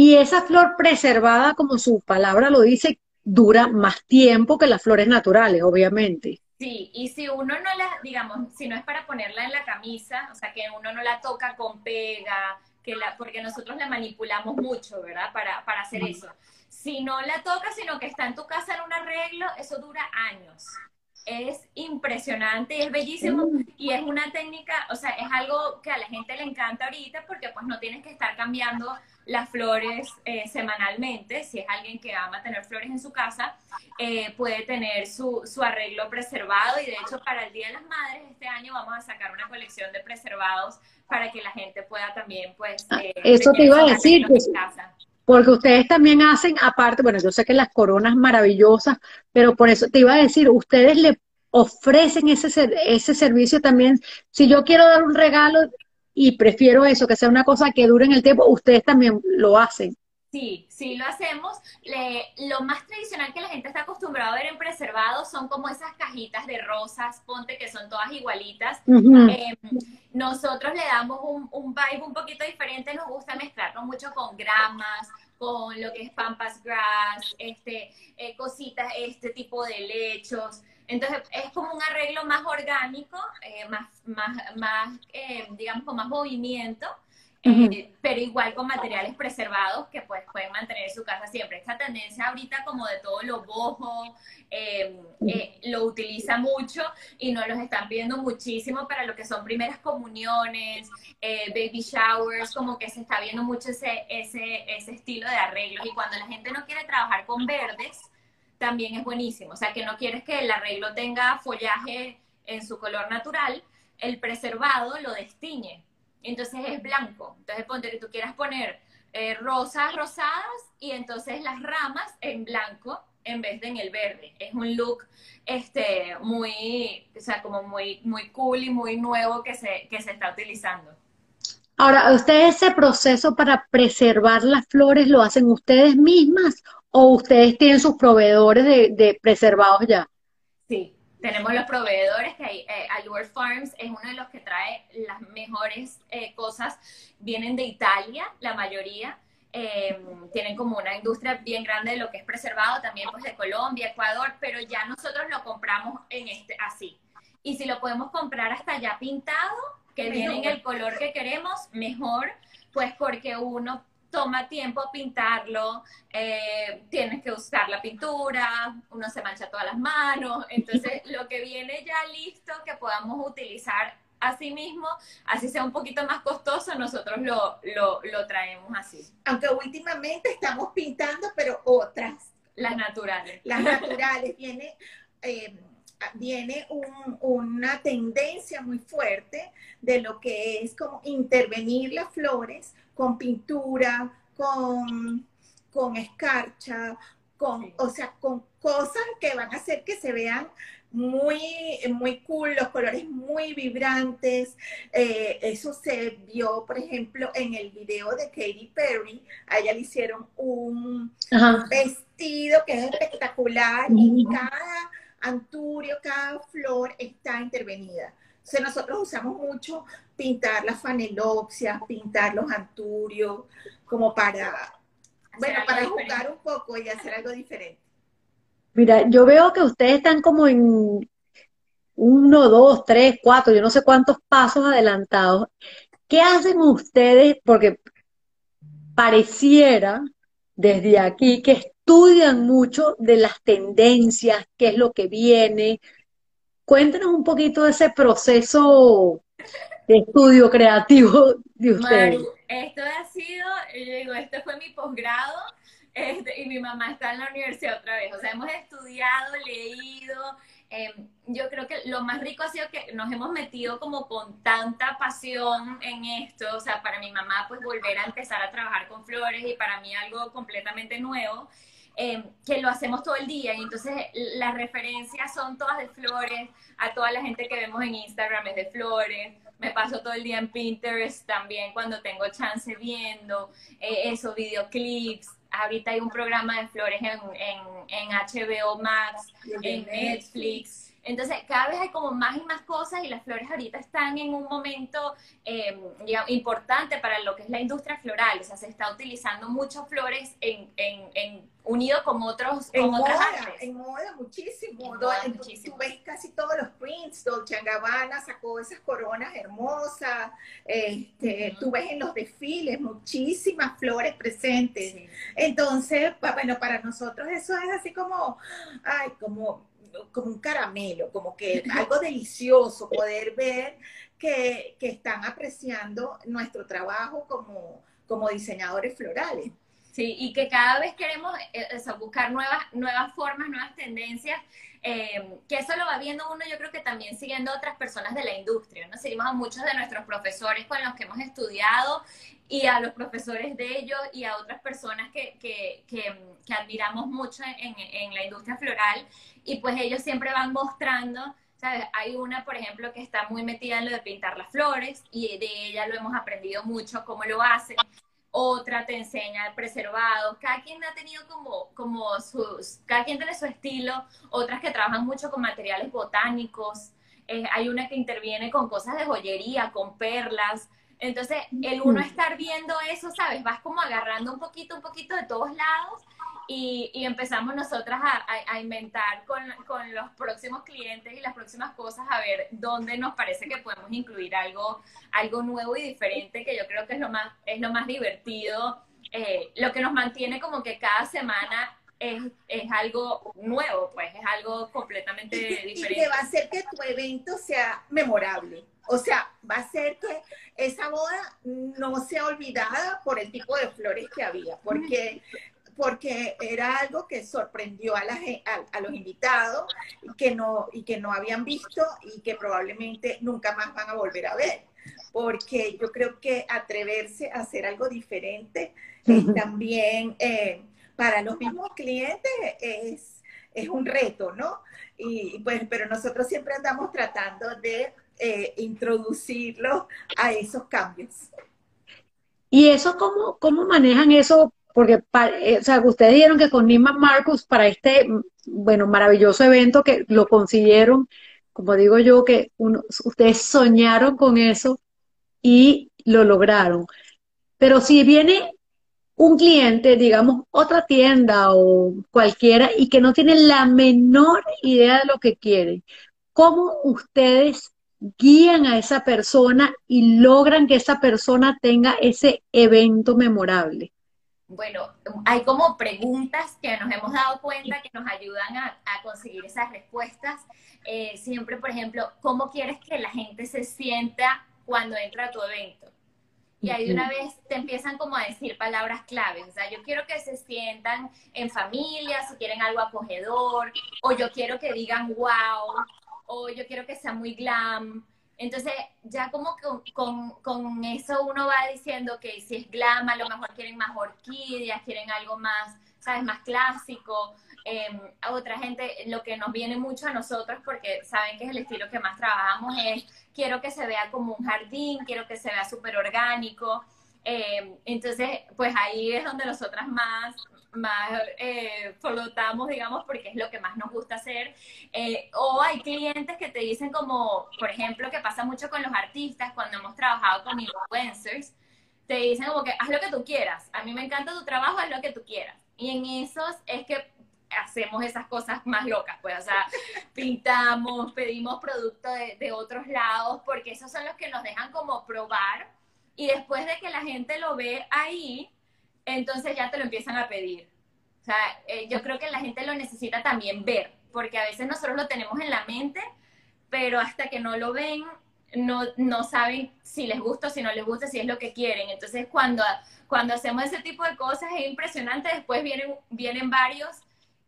Y esa flor preservada, como su palabra lo dice, dura más tiempo que las flores naturales, obviamente. Sí, y si uno no la, digamos, si no es para ponerla en la camisa, o sea, que uno no la toca con pega, que la, porque nosotros la manipulamos mucho, ¿verdad? Para, para hacer eso. Si no la tocas, sino que está en tu casa en un arreglo, eso dura años es impresionante, es bellísimo y es una técnica, o sea, es algo que a la gente le encanta ahorita porque pues no tienes que estar cambiando las flores eh, semanalmente. Si es alguien que ama tener flores en su casa, eh, puede tener su, su, arreglo preservado y de hecho para el Día de las Madres este año vamos a sacar una colección de preservados para que la gente pueda también pues... Ah, eh, eso te iba a decir, pues, porque ustedes también hacen, aparte, bueno, yo sé que las coronas maravillosas, pero por eso te iba a decir, ustedes le ofrecen ese, ese servicio también. Si yo quiero dar un regalo y prefiero eso, que sea una cosa que dure en el tiempo, ustedes también lo hacen. Sí, sí lo hacemos. lo más tradicional que la gente está acostumbrada a ver en preservados son como esas cajitas de rosas, ponte que son todas igualitas. Em, nosotros le damos un, un vibe un poquito diferente, nos gusta mezclarlo mucho con gramas, con lo que es pampas grass, este, eh, cositas, este tipo de lechos. Entonces es como un arreglo más orgánico, eh, más, más, más eh, digamos, con más movimiento, eh, pero igual con materiales preservados que pues pueden mantener su casa siempre. Esta tendencia ahorita como de todo lo bojo, lo utiliza mucho y nos los están pidiendo muchísimo para lo que son primeras comuniones, baby showers, como que se está viendo mucho ese, ese, ese estilo de arreglos. Y cuando la gente no quiere trabajar con verdes, también es buenísimo. O sea, que no quieres que el arreglo tenga follaje en su color natural, el preservado lo destiñe. Entonces es blanco. Entonces ponte que tú quieras poner eh, rosas rosadas y entonces las ramas en blanco en vez de en el verde. Es un look este, muy, o sea, como muy, muy cool y muy nuevo que se, que se está utilizando. Ahora, ¿ustedes ese proceso para preservar las flores lo hacen ustedes mismas o ustedes tienen sus proveedores de, preservados ya? Sí, tenemos los proveedores que hay, eh, Allure Farms es uno de los que trae las mejores eh, cosas, vienen de Italia, la mayoría, em, tienen como una industria bien grande de lo que es preservado, también pues de Colombia, Ecuador, pero ya nosotros lo compramos en este así. Y si lo podemos comprar hasta ya pintado, que viene en el color que queremos, mejor, pues porque uno toma tiempo pintarlo, eh, tienes que usar la pintura, uno se mancha todas las manos, entonces lo que viene ya listo que podamos utilizar así mismo, así sea un poquito más costoso, nosotros lo, lo, traemos así. Aunque últimamente estamos pintando, pero otras. Las naturales. Las naturales. Viene, eh, viene una tendencia muy fuerte de lo que es como intervenir las flores con pintura, con, con escarcha, con, o sea, con cosas que van a hacer que se vean muy, muy cool, los colores muy vibrantes. Eh, eso se vio, por ejemplo, en el video de Katy Perry. A ella le hicieron un, vestido que es espectacular y cada anturio, cada flor está intervenida. Entonces nosotros usamos mucho pintar las fanelopsias, pintar los anturios, como para, bueno, para jugar un poco y hacer algo diferente. Mira, yo veo que ustedes están como en uno, dos, tres, cuatro, yo no sé cuántos pasos adelantados. ¿Qué hacen ustedes? Porque pareciera desde aquí que estudian mucho de las tendencias, qué es lo que viene. Cuéntanos un poquito de ese proceso de estudio creativo de ustedes. esto ha sido, yo digo, este fue mi posgrado este, y mi mamá está en la universidad otra vez. O sea, hemos estudiado, leído. Em, yo creo que lo más rico ha sido que nos hemos metido como con tanta pasión en esto. O sea, para mi mamá, pues volver a empezar a trabajar con flores y para mí algo completamente nuevo. Em, que lo hacemos todo el día y entonces las referencias son todas de flores, a toda la gente que vemos en Instagram es de flores, me paso todo el día en Pinterest también cuando tengo chance viendo eh, eso, videoclips. Ahorita hay un programa de flores en, en, HBO Max, en Netflix. Entonces, cada vez hay como más y más cosas y las flores ahorita están en un momento eh, importante para lo que es la industria floral. O sea, se está utilizando muchas flores en, en, en unido con otros en con moda, otras artes. en moda muchísimo. En moda muchísimo. Tú ves casi todos los prints, Dolce Gabbana sacó esas coronas hermosas, este, Ujú. tú ves en los desfiles muchísimas flores presentes. Sí. Entonces, bueno, para nosotros eso es así como, ay, como, como un caramelo, como que algo delicioso poder ver que, que están apreciando nuestro trabajo como, como diseñadores florales. Sí, y que cada vez queremos eh, eso, buscar nuevas, nuevas formas, nuevas tendencias, eh, que eso lo va viendo uno, yo creo que también siguiendo otras personas de la industria, ¿no? Seguimos a muchos de nuestros profesores con los que hemos estudiado y a los profesores de ellos y a otras personas que, que, que, admiramos mucho en, en la industria floral y pues ellos siempre van mostrando ¿sabes? Hay una, por ejemplo, que está muy metida en lo de pintar las flores y de ella lo hemos aprendido mucho, cómo lo hacen. Otra te enseña preservados. Cada quien ha tenido como, como sus, cada quien tiene su estilo. Otras que trabajan mucho con materiales botánicos. Eh, hay una que interviene con cosas de joyería, con perlas. Entonces, el uno estar viendo eso, ¿sabes? Vas como agarrando un poquito, un poquito de todos lados y, y empezamos nosotras a, a, a inventar con, con, los próximos clientes y las próximas cosas a ver dónde nos parece que podemos incluir algo, algo nuevo y diferente, que yo creo que es lo más, es lo más divertido, eh, lo que nos mantiene como que cada semana es, es, algo nuevo, pues es algo completamente diferente. Y que va a hacer que tu evento sea memorable. O sea, va a ser que esa boda no sea olvidada por el tipo de flores que había, porque porque era algo que sorprendió a, la, a, a, los invitados y que, no, y que no habían visto y que probablemente nunca más van a volver a ver. Porque yo creo que atreverse a hacer algo diferente es también eh, para los mismos clientes es, es un reto, ¿no? Y pues, pero nosotros siempre andamos tratando de eh, introducirlos a esos cambios. ¿Y eso cómo, cómo manejan eso? Porque, o sea, ustedes dijeron que con Nima Marcus para este, bueno, maravilloso evento que lo consiguieron, como digo yo, que ustedes soñaron con eso y lo lograron. Pero si viene un cliente, digamos, otra tienda o cualquiera, y que no tiene la menor idea de lo que quiere, ¿cómo ustedes guían a esa persona y logran que esa persona tenga ese evento memorable? Bueno, hay como preguntas que nos hemos dado cuenta que nos ayudan a, a conseguir esas respuestas. Eh, siempre, por ejemplo, ¿cómo quieres que la gente se sienta cuando entra a tu evento? Y ahí de una vez te empiezan como a decir palabras claves. O sea, yo quiero que se sientan en familia, si quieren algo acogedor, o yo quiero que digan wow, o yo quiero que sea muy glam. Entonces, ya como con, con, con, eso uno va diciendo que si es glam, a lo mejor quieren más orquídeas, quieren algo más, ¿sabes? Más clásico. Eh, a otra gente, lo que nos viene mucho a nosotros, porque saben que es el estilo que más trabajamos, es quiero que se vea como un jardín, quiero que se vea súper orgánico. Eh, entonces, pues ahí es donde nosotras más, más eh, flotamos, digamos, porque es lo que más nos gusta hacer. Eh, o hay clientes que te dicen como, por ejemplo, que pasa mucho con los artistas cuando hemos trabajado con influencers, te dicen como que haz lo que tú quieras, a mí me encanta tu trabajo, haz lo que tú quieras. Y en esos es que hacemos esas cosas más locas, pues, o sea, pintamos, pedimos producto de, de otros lados, porque esos son los que nos dejan como probar y después de que la gente lo ve ahí, entonces ya te lo empiezan a pedir. O sea, eh, yo creo que la gente lo necesita también ver, porque a veces nosotros lo tenemos en la mente, pero hasta que no lo ven, no, no saben si les gusta o si no les gusta, si es lo que quieren. Entonces, cuando, cuando hacemos ese tipo de cosas es impresionante, después vienen, vienen varios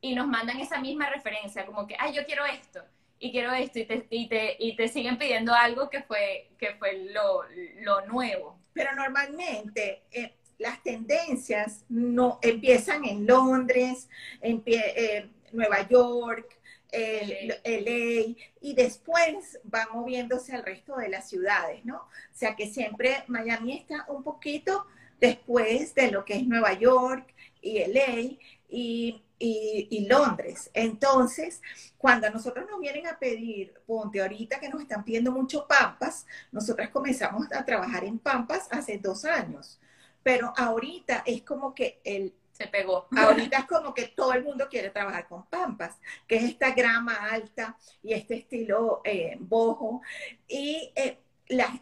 y nos mandan esa misma referencia, como que, ay, yo quiero esto y quiero esto, y te, y te, y te siguen pidiendo algo que fue, que fue lo, lo nuevo. Pero normalmente eh, las tendencias no empiezan en Londres, en eh, Nueva York, el, LA, y después van moviéndose al resto de las ciudades, ¿no? O sea que siempre Miami está un poquito después de lo que es Nueva York y LA, y y, y, Londres. Entonces, cuando a nosotros nos vienen a pedir, ponte ahorita que nos están pidiendo mucho Pampas, nosotras comenzamos a trabajar en Pampas hace dos años, pero ahorita es como que el se pegó. Ahorita es como que todo el mundo quiere trabajar con pampas, que es esta grama alta y este estilo eh, bojo. Y eh,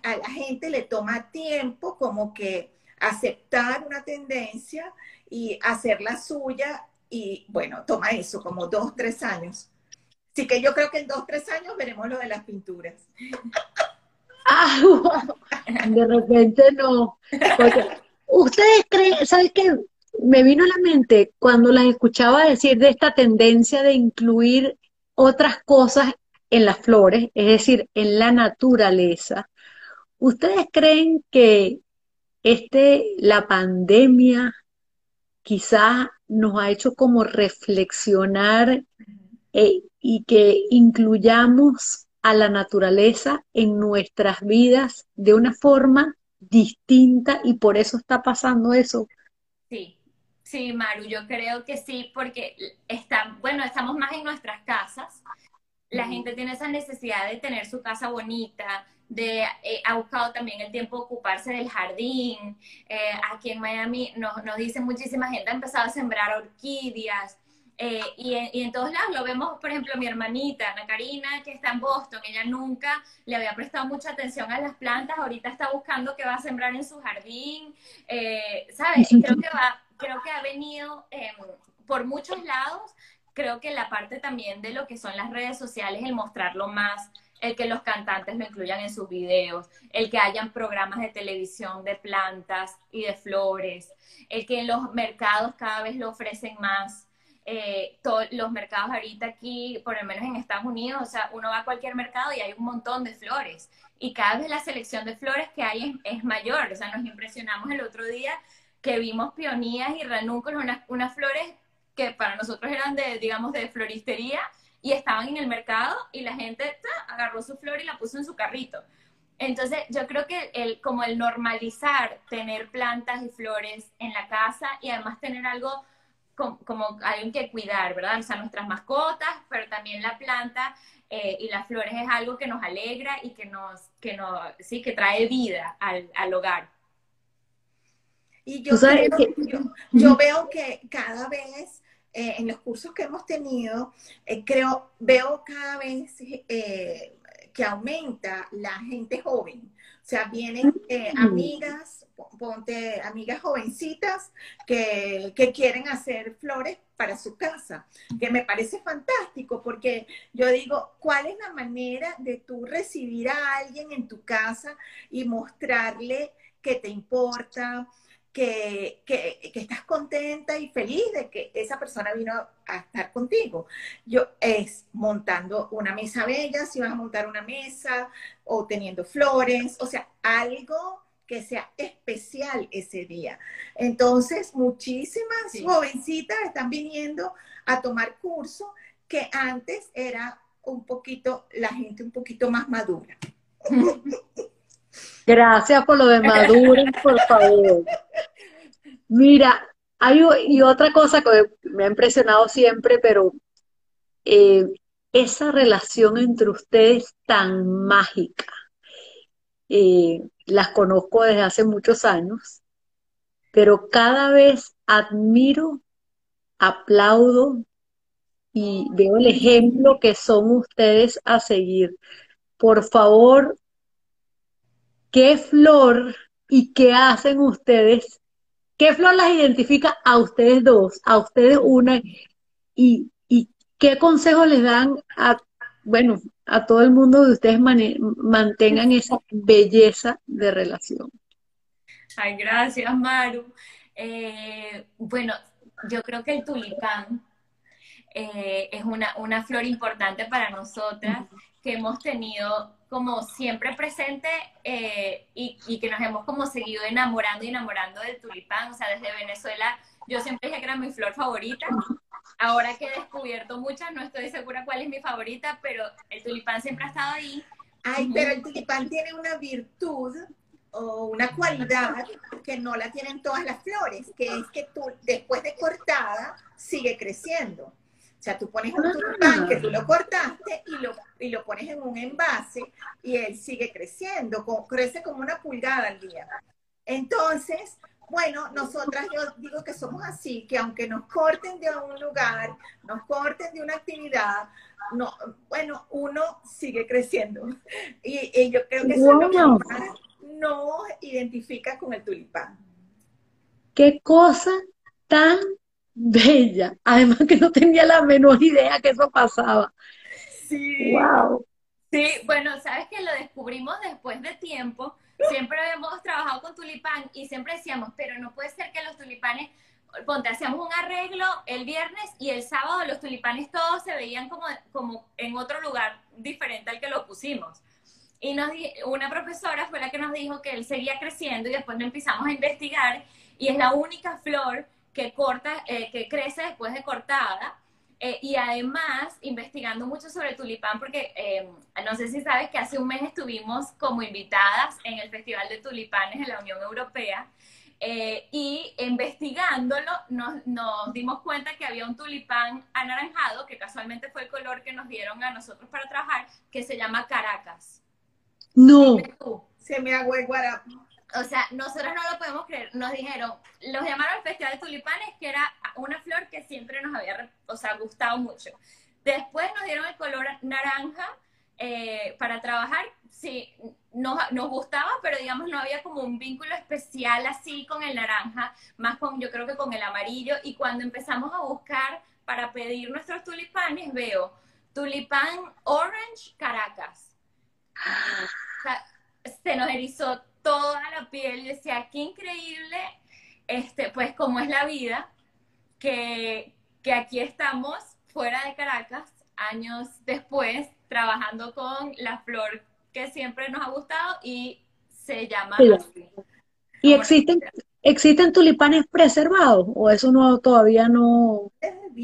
a la gente le toma tiempo como que aceptar una tendencia y hacer la suya. Y bueno, toma eso, como dos, tres años. Así que yo creo que en dos, tres años veremos lo de las pinturas. Ah, de repente no. Ustedes creen, ¿sabes qué? Me vino a la mente cuando las escuchaba decir de esta tendencia de incluir otras cosas en las flores, es decir, en la naturaleza. ¿Ustedes creen que este, la pandemia quizás nos ha hecho como reflexionar eh, y que incluyamos a la naturaleza en nuestras vidas de una forma distinta y por eso está pasando eso. Sí, sí, Maru, yo creo que sí, porque está, bueno, estamos más en nuestras casas. La gente tiene esa necesidad de tener su casa bonita, de, eh, ha buscado también el tiempo de ocuparse del jardín. Eh, aquí en Miami nos, nos dicen muchísima gente ha empezado a sembrar orquídeas. Eh, y, en, todos lados lo vemos, por ejemplo, mi hermanita, Ana Karina, que está en Boston, ella nunca le había prestado mucha atención a las plantas, ahorita está buscando qué va a sembrar en su jardín, eh, ¿sabes? Creo que, va, creo que ha venido em, por muchos lados, creo que la parte también de lo que son las redes sociales, el mostrarlo más, el que los cantantes lo incluyan en sus videos, el que hayan programas de televisión de plantas y de flores, el que en los mercados cada vez lo ofrecen más eh, todos los mercados ahorita aquí, por lo menos en Estados Unidos, o sea, uno va a cualquier mercado y hay un montón de flores. Y cada vez la selección de flores que hay es, mayor. O sea, nos impresionamos el otro día que vimos peonías y ranúnculos, unas, unas flores que para nosotros eran de, digamos, de floristería y estaban en el mercado y la gente agarró su flor y la puso en su carrito. Entonces, yo creo que el, como el normalizar tener plantas y flores en la casa y además tener algo como, alguien que cuidar, ¿verdad? O sea, nuestras mascotas, pero también la planta eh, y las flores es algo que nos alegra y que nos, que nos, sí, que trae vida al, al hogar. Y yo, yo, veo que cada vez eh, en los cursos que hemos tenido, eh, creo, veo cada vez que aumenta la gente joven. O sea, vienen amigas ponte amigas jovencitas que, quieren hacer flores para su casa, que me parece fantástico porque yo digo, ¿cuál es la manera de tú recibir a alguien en tu casa y mostrarle que te importa, que, que, estás contenta y feliz de que esa persona vino a estar contigo. Yo es montando una mesa bella, si vas a montar una mesa o teniendo flores, o sea, algo que sea especial ese día. Entonces, muchísimas jovencitas están viniendo a tomar curso que antes era un poquito, la gente un poquito más madura. Gracias por lo de madura, por favor. Mira, hay y otra cosa que me ha impresionado siempre, pero eh, esa relación entre ustedes tan mágica. Eh, las conozco desde hace muchos años, pero cada vez admiro, aplaudo y veo el ejemplo que son ustedes a seguir. Por favor, ¿qué flor y qué hacen ustedes? ¿Qué flor las identifica a ustedes dos, a ustedes una? ¿Y, y qué consejo les dan a bueno, a todo el mundo de ustedes mantengan esa belleza de relación. Ay, gracias, Maru. Eh, bueno, yo creo que el tulipán eh, es una, una, flor importante para nosotras que hemos tenido como siempre presente eh, y, que nos hemos como seguido enamorando y enamorando del tulipán. O sea, desde Venezuela yo siempre dije que era mi flor favorita Ahora que he descubierto muchas, no estoy segura cuál es mi favorita, pero el tulipán siempre ha estado ahí. Ay, pero el tulipán tiene una virtud o una cualidad que no la tienen todas las flores, que es que tú, después de cortada, sigue creciendo. O sea, tú pones un ah. tulipán que tú lo cortaste y lo, y lo pones en un envase y él sigue creciendo, crece como una pulgada al día. Entonces, bueno, nosotras yo digo que somos así, que aunque nos corten de un lugar, nos corten de una actividad, no, bueno, uno sigue creciendo. Y, yo creo que eso es lo que nos identifica con el tulipán. Qué cosa tan bella. Además que no tenía la menor idea que eso pasaba. Sí. Wow. Sí, bueno, sabes que lo descubrimos después de tiempo. Siempre habíamos trabajado con tulipán y siempre decíamos, pero no puede ser que los tulipanes, ponte, hacíamos un arreglo el viernes y el sábado los tulipanes todos se veían como, como en otro lugar diferente al que lo pusimos. Y nos una profesora fue la que nos dijo que él seguía creciendo y después empezamos a investigar y es la única flor que corta, eh, que crece después de cortada. Eh, y además, investigando mucho sobre el tulipán, porque eh, no sé si sabes que hace un mes estuvimos como invitadas en el Festival de Tulipanes de la Unión Europea. y investigándolo nos, nos, dimos cuenta que había un tulipán anaranjado, que casualmente fue el color que nos dieron a nosotros para trabajar, que se llama Caracas. No. Se me agua el guarapo o sea, nosotros no lo podemos creer. Nos dijeron, los llamaron al Festival de Tulipanes, que era una flor que siempre nos había, o sea, gustado mucho. Después nos dieron el color naranja eh, para trabajar. Sí, nos, nos, gustaba, pero digamos no había como un vínculo especial así con el naranja, más con, yo creo que con el amarillo. Y cuando empezamos a buscar para pedir nuestros tulipanes, veo tulipán orange Caracas. O sea, se nos erizó toda la piel y decía, qué increíble, este, pues como es la vida, que, que aquí estamos fuera de Caracas, años después, trabajando con la flor que siempre nos ha gustado y se llama ¿Y existen, existen tulipanes preservados o eso no todavía no?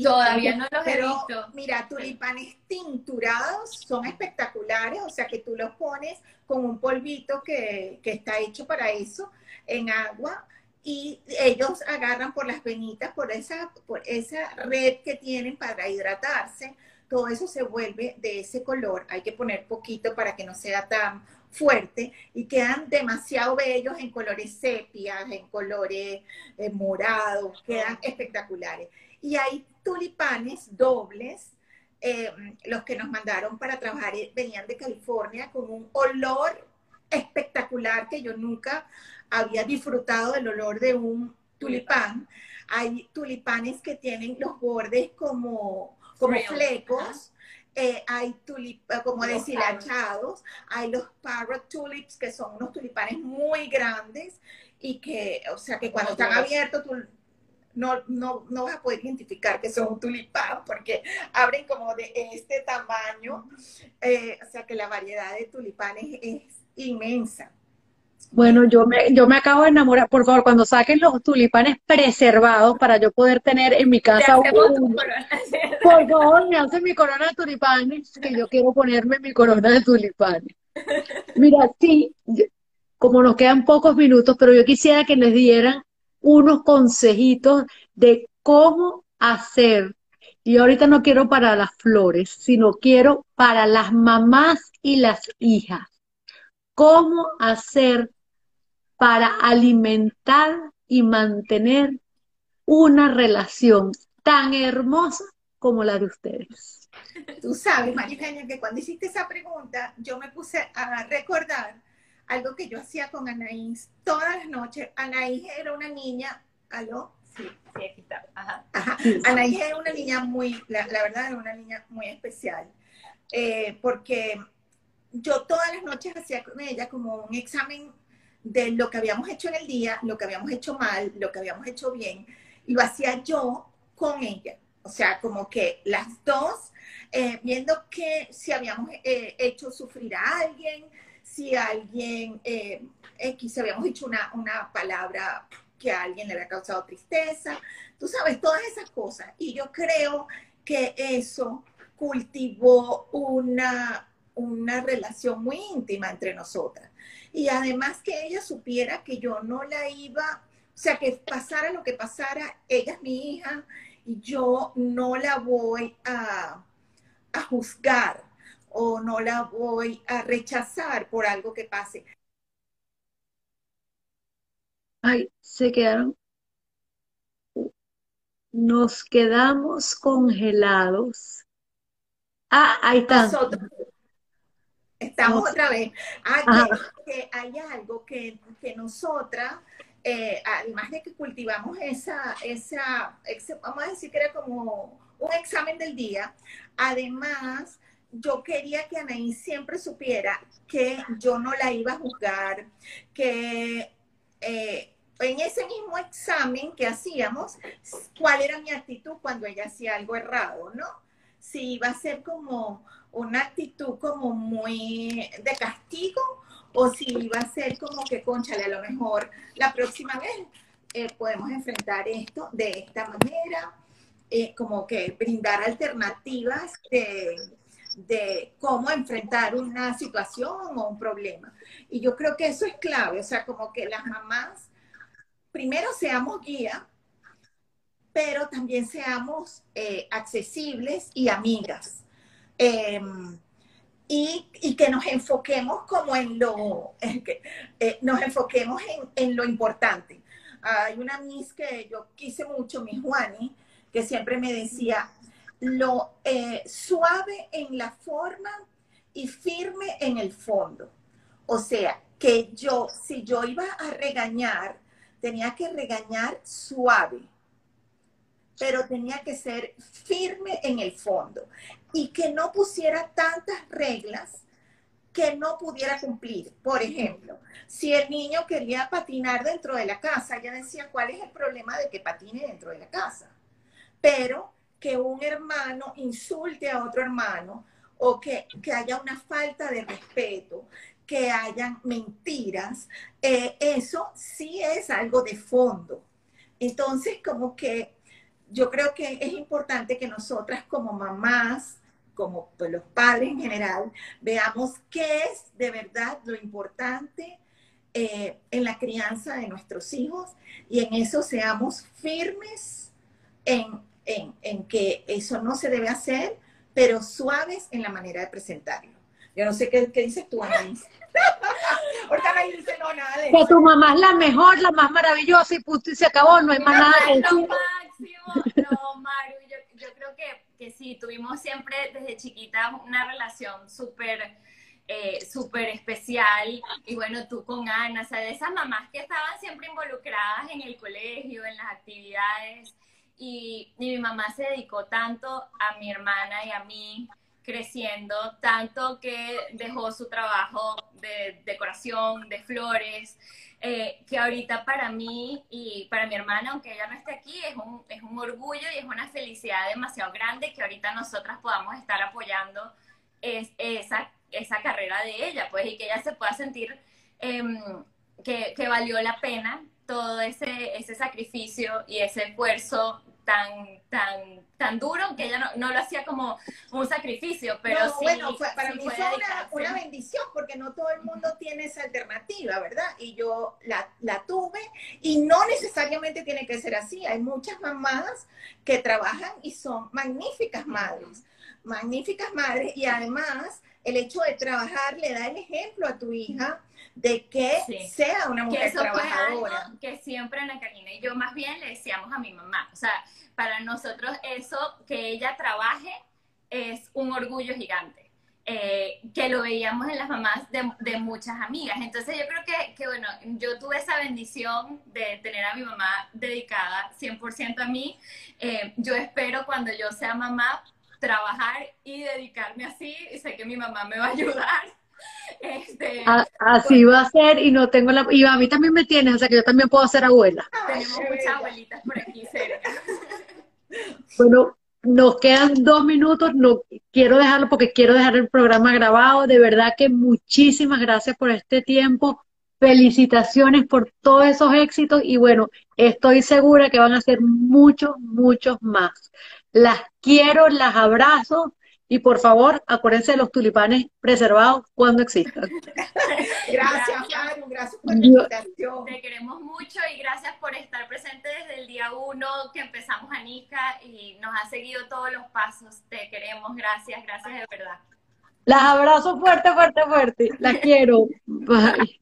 Todavía no los he visto. Mira, tulipanes tinturados son espectaculares, o sea que tú los pones con un polvito que, está hecho para eso en agua y ellos agarran por las venitas, por esa, por esa red que tienen para hidratarse, todo eso se vuelve de ese color. Hay que poner poquito para que no sea tan fuerte y quedan demasiado bellos en colores sepias, en colores eh, morados, quedan espectaculares. Y hay tulipanes dobles eh, los que nos mandaron para trabajar eh, venían de California con un olor espectacular que yo nunca había disfrutado del olor de un tulipán. Hay tulipanes que tienen los bordes como, como flecos. Eh, hay tulipanes como deshilachados, hay los parrot tulips, que son unos tulipanes muy grandes y que, o sea, que cuando están abiertos, tú no, no, no vas a poder identificar que son un tulipán porque abren como de este tamaño. Eh, o sea que la variedad de tulipanes es inmensa. Bueno, yo me, yo me acabo de enamorar. Por favor, cuando saquen los tulipanes preservados para yo poder tener en mi casa un... Por favor, me hacen mi corona de tulipanes, que yo quiero ponerme mi corona de tulipanes. Mira, sí, como nos quedan pocos minutos, pero yo quisiera que les dieran unos consejitos de cómo hacer. Y ahorita no quiero para las flores, sino quiero para las mamás y las hijas. ¿Cómo hacer para alimentar y mantener una relación tan hermosa como la de ustedes? Tú sabes, Maricaña, que cuando hiciste esa pregunta, yo me puse a recordar algo que yo hacía con Anaís todas las noches. Anaís era una niña, ¿aló? Sí, sí, aquí está. Ajá. Anaís era una niña muy, la, verdad era una niña muy especial, eh, porque yo todas las noches hacía con ella como un examen de lo que habíamos hecho en el día, lo que habíamos hecho mal, lo que habíamos hecho bien, y lo hacía yo con ella. O sea, como que las dos, eh, viendo que si habíamos eh, hecho sufrir a alguien, si alguien, eh, X, habíamos dicho una, una palabra que a alguien le había causado tristeza, tú sabes, todas esas cosas. Y yo creo que eso cultivó una, una relación muy íntima entre nosotras. Y además que ella supiera que yo no la iba, o sea, que pasara lo que pasara, ella es mi hija y yo no la voy a, a juzgar o no la voy a rechazar por algo que pase. Ay, se quedaron. Nos quedamos congelados. Ah, ahí está. Nosotros estamos Nos- otra vez. Ah, que, que hay algo que, que nosotras, eh, además de que cultivamos esa, esa, ese- vamos a decir que era como un examen del día, además yo quería que Anaí siempre supiera que yo no la iba a juzgar, que eh, en ese mismo examen que hacíamos, cuál era mi actitud cuando ella hacía algo errado, ¿no? Si iba a ser como una actitud como muy de castigo o si iba a ser como que, conchale, a lo mejor la próxima vez eh, podemos enfrentar esto de esta manera, eh, como que brindar alternativas de, de cómo enfrentar una situación o un problema. Y yo creo que eso es clave, o sea, como que las mamás, primero seamos guía, pero también seamos eh, accesibles y amigas. Eh, y, y, que nos enfoquemos como en lo, eh, nos enfoquemos en, en, lo importante. Hay una Miss que yo quise mucho, mi Juani, que siempre me decía, lo eh, suave en la forma y firme en el fondo. O sea, que yo, si yo iba a regañar, tenía que regañar suave, pero tenía que ser firme en el fondo y que no pusiera tantas reglas que no pudiera cumplir. Por ejemplo, si el niño quería patinar dentro de la casa, ella decía, ¿cuál es el problema de que patine dentro de la casa? Pero que un hermano insulte a otro hermano o que, que haya una falta de respeto, que hayan mentiras, eh, eso sí es algo de fondo. Entonces, como que yo creo que es importante que nosotras como mamás, como pues, los padres en general, veamos qué es de verdad lo importante eh, en la crianza de nuestros hijos y en eso seamos firmes en, en, en, que eso no se debe hacer, pero suaves en la manera de presentarlo. Yo no sé qué, qué dices tú, Anaís. Ahorita Anaís dice no, nada de Que eso. tu mamá es la mejor, la más maravillosa y punto y se acabó, no hay más nada que Es lo máximo. No, Maru, yo, yo creo que, que sí, tuvimos siempre desde chiquita una relación súper eh, súper especial. Y bueno, tú con Ana, o sea, de esas mamás que estaban siempre involucradas en el colegio, en las actividades. Y, y mi mamá se dedicó tanto a mi hermana y a mí creciendo, tanto que dejó su trabajo de decoración, de flores, eh, que ahorita para mí y para mi hermana, aunque ella no esté aquí, es un, es un orgullo y es una felicidad demasiado grande que ahorita nosotras podamos estar apoyando es, esa, esa carrera de ella, pues, y que ella se pueda sentir eh, que, que valió la pena todo ese, ese sacrificio y ese esfuerzo tan, tan, tan duro que ella no, no lo hacía como un sacrificio, pero no, sí, bueno, fue, para sí mí fue una, una bendición porque no todo el mundo tiene esa alternativa, ¿verdad? Y yo la, la tuve y no necesariamente tiene que ser así. Hay muchas mamás que trabajan y son magníficas madres, magníficas madres y además el hecho de trabajar le da el ejemplo a tu hija de que Sí. sea una que mujer eso fue trabajadora. algo que siempre Ana Karina y yo más bien le decíamos a mi mamá. O sea, para nosotros eso, que ella trabaje, es un orgullo gigante. Eh, que lo veíamos en las mamás de, de, muchas amigas. Entonces yo creo que, que, bueno, yo tuve esa bendición de tener a mi mamá dedicada 100% a mí. Eh, yo espero cuando yo sea mamá trabajar y dedicarme así y sé que mi mamá me va a ayudar. Este, A- Así va a ser y no tengo la... Y a mí también me tienes, o sea que yo también puedo ser abuela. tenemos Ay, muchas abuelitas por aquí cerca. Bueno, nos quedan dos minutos, no quiero dejarlo porque quiero dejar el programa grabado. De verdad que muchísimas gracias por este tiempo. Felicitaciones por todos esos éxitos y bueno, estoy segura que van a ser muchos, muchos más. Las quiero, las abrazo y por favor, acuérdense de los tulipanes preservados cuando existan. Gracias, Gracias. Maru, gracias por la invitación. Te queremos mucho y gracias por estar presente desde el día uno que empezamos Anika y nos has seguido todos los pasos. Te queremos, gracias, gracias de verdad. Las abrazo fuerte, fuerte, fuerte. Las quiero. Bye.